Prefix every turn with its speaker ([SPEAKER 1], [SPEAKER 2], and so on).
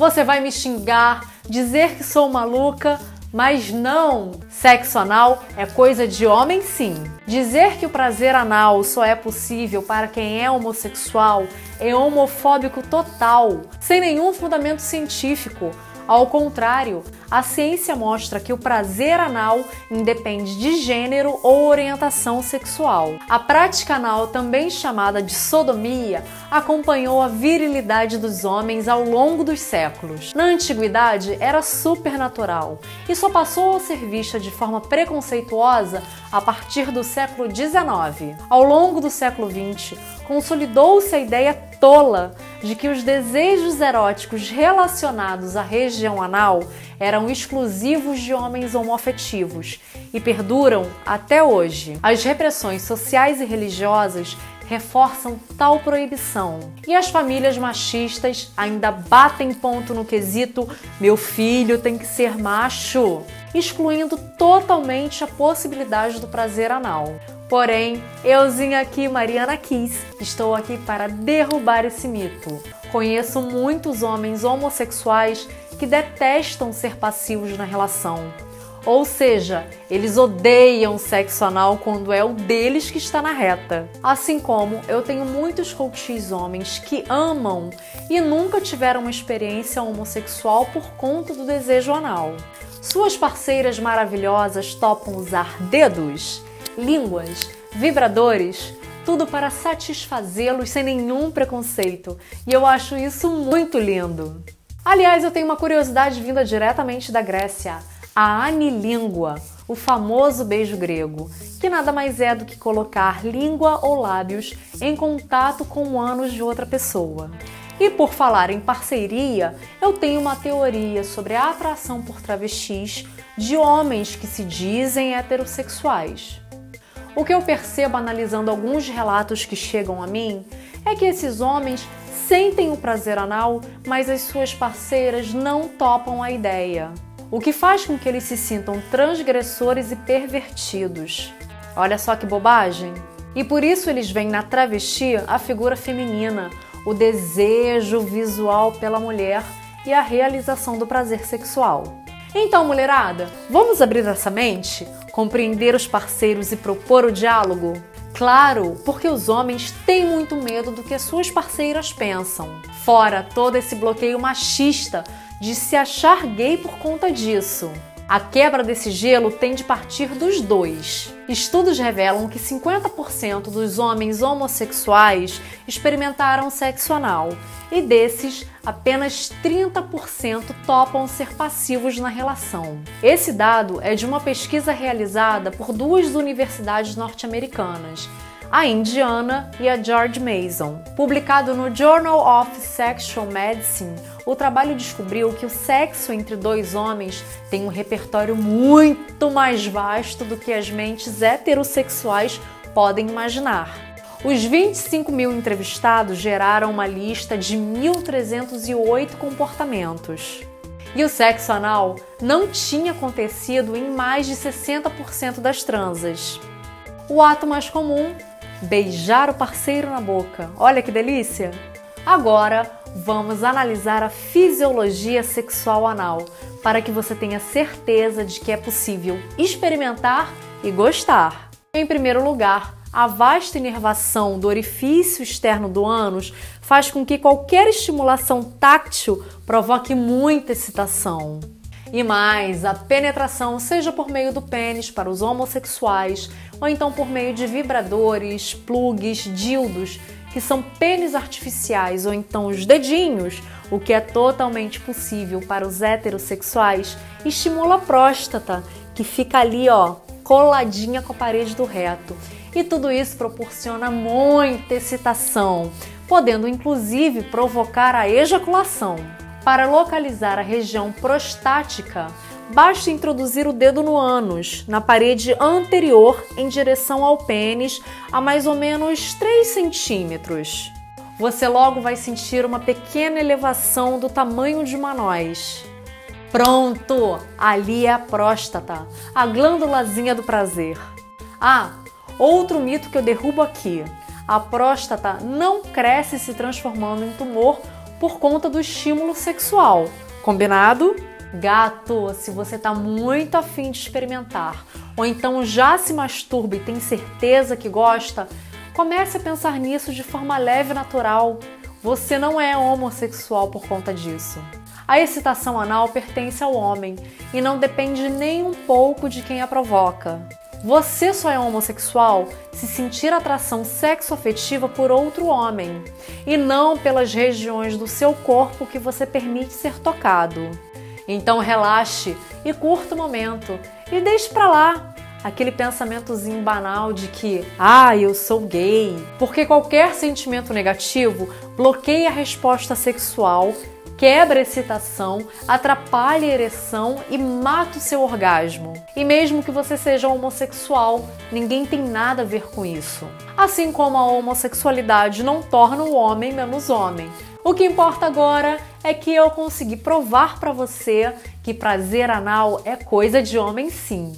[SPEAKER 1] Você vai me xingar, dizer que sou maluca, mas não! Sexo anal é coisa de homem sim. Dizer que o prazer anal só é possível para quem é homossexual é homofóbico total, sem nenhum fundamento científico. Ao contrário, a ciência mostra que o prazer anal independe de gênero ou orientação sexual. A prática anal, também chamada de sodomia, acompanhou a virilidade dos homens ao longo dos séculos. Na antiguidade, era supernatural e só passou a ser vista de forma preconceituosa a partir do século XIX. Ao longo do século XX, consolidou-se a ideia tola de que os desejos eróticos relacionados à região anal eram exclusivos de homens homoafetivos e perduram até hoje. As repressões sociais e religiosas reforçam tal proibição. E as famílias machistas ainda batem ponto no quesito meu filho tem que ser macho, excluindo totalmente a possibilidade do prazer anal. Porém, euzinha aqui, Mariana Kiss, estou aqui para derrubar esse mito. Conheço muitos homens homossexuais que detestam ser passivos na relação. Ou seja, eles odeiam sexo anal quando é o deles que está na reta. Assim como eu tenho muitos coaches homens que amam e nunca tiveram uma experiência homossexual por conta do desejo anal. Suas parceiras maravilhosas topam usar dedos? línguas, vibradores, tudo para satisfazê-los sem nenhum preconceito. E eu acho isso muito lindo. Aliás, eu tenho uma curiosidade vinda diretamente da Grécia, a anilíngua, o famoso beijo grego, que nada mais é do que colocar língua ou lábios em contato com o ânus de outra pessoa. E por falar em parceria, eu tenho uma teoria sobre a atração por travestis de homens que se dizem heterossexuais. O que eu percebo analisando alguns relatos que chegam a mim é que esses homens sentem o prazer anal, mas as suas parceiras não topam a ideia. O que faz com que eles se sintam transgressores e pervertidos. Olha só que bobagem! E por isso eles veem na travesti a figura feminina, o desejo visual pela mulher e a realização do prazer sexual. Então, mulherada, vamos abrir essa mente? Compreender os parceiros e propor o diálogo? Claro, porque os homens têm muito medo do que as suas parceiras pensam. Fora todo esse bloqueio machista de se achar gay por conta disso. A quebra desse gelo tem de partir dos dois. Estudos revelam que 50% dos homens homossexuais experimentaram sexo anal e desses, apenas 30% topam ser passivos na relação. Esse dado é de uma pesquisa realizada por duas universidades norte-americanas a Indiana e a George Mason. Publicado no Journal of Sexual Medicine, o trabalho descobriu que o sexo entre dois homens tem um repertório muito mais vasto do que as mentes heterossexuais podem imaginar. Os 25 mil entrevistados geraram uma lista de 1.308 comportamentos. E o sexo anal não tinha acontecido em mais de 60% das transas. O ato mais comum beijar o parceiro na boca. Olha que delícia! Agora vamos analisar a fisiologia sexual anal para que você tenha certeza de que é possível experimentar e gostar. Em primeiro lugar, a vasta inervação do orifício externo do ânus faz com que qualquer estimulação táctil provoque muita excitação. E mais, a penetração, seja por meio do pênis para os homossexuais, ou então por meio de vibradores, plugs, dildos, que são pênis artificiais, ou então os dedinhos, o que é totalmente possível para os heterossexuais, estimula a próstata, que fica ali, ó, coladinha com a parede do reto. E tudo isso proporciona muita excitação, podendo inclusive provocar a ejaculação. Para localizar a região prostática, basta introduzir o dedo no ânus, na parede anterior em direção ao pênis, a mais ou menos 3 centímetros. Você logo vai sentir uma pequena elevação do tamanho de uma noz. Pronto! Ali é a próstata, a glândulazinha do prazer. Ah, outro mito que eu derrubo aqui: a próstata não cresce se transformando em tumor por conta do estímulo sexual. Combinado? Gato, se você tá muito afim de experimentar, ou então já se masturba e tem certeza que gosta, comece a pensar nisso de forma leve e natural. Você não é homossexual por conta disso. A excitação anal pertence ao homem e não depende nem um pouco de quem a provoca. Você só é homossexual se sentir atração sexoafetiva por outro homem e não pelas regiões do seu corpo que você permite ser tocado. Então relaxe e curta o momento e deixe pra lá aquele pensamentozinho banal de que, ah, eu sou gay, porque qualquer sentimento negativo bloqueia a resposta sexual quebra a excitação, atrapalha a ereção e mata o seu orgasmo. E mesmo que você seja homossexual, ninguém tem nada a ver com isso. Assim como a homossexualidade não torna o homem menos homem. O que importa agora é que eu consegui provar para você que prazer anal é coisa de homem sim.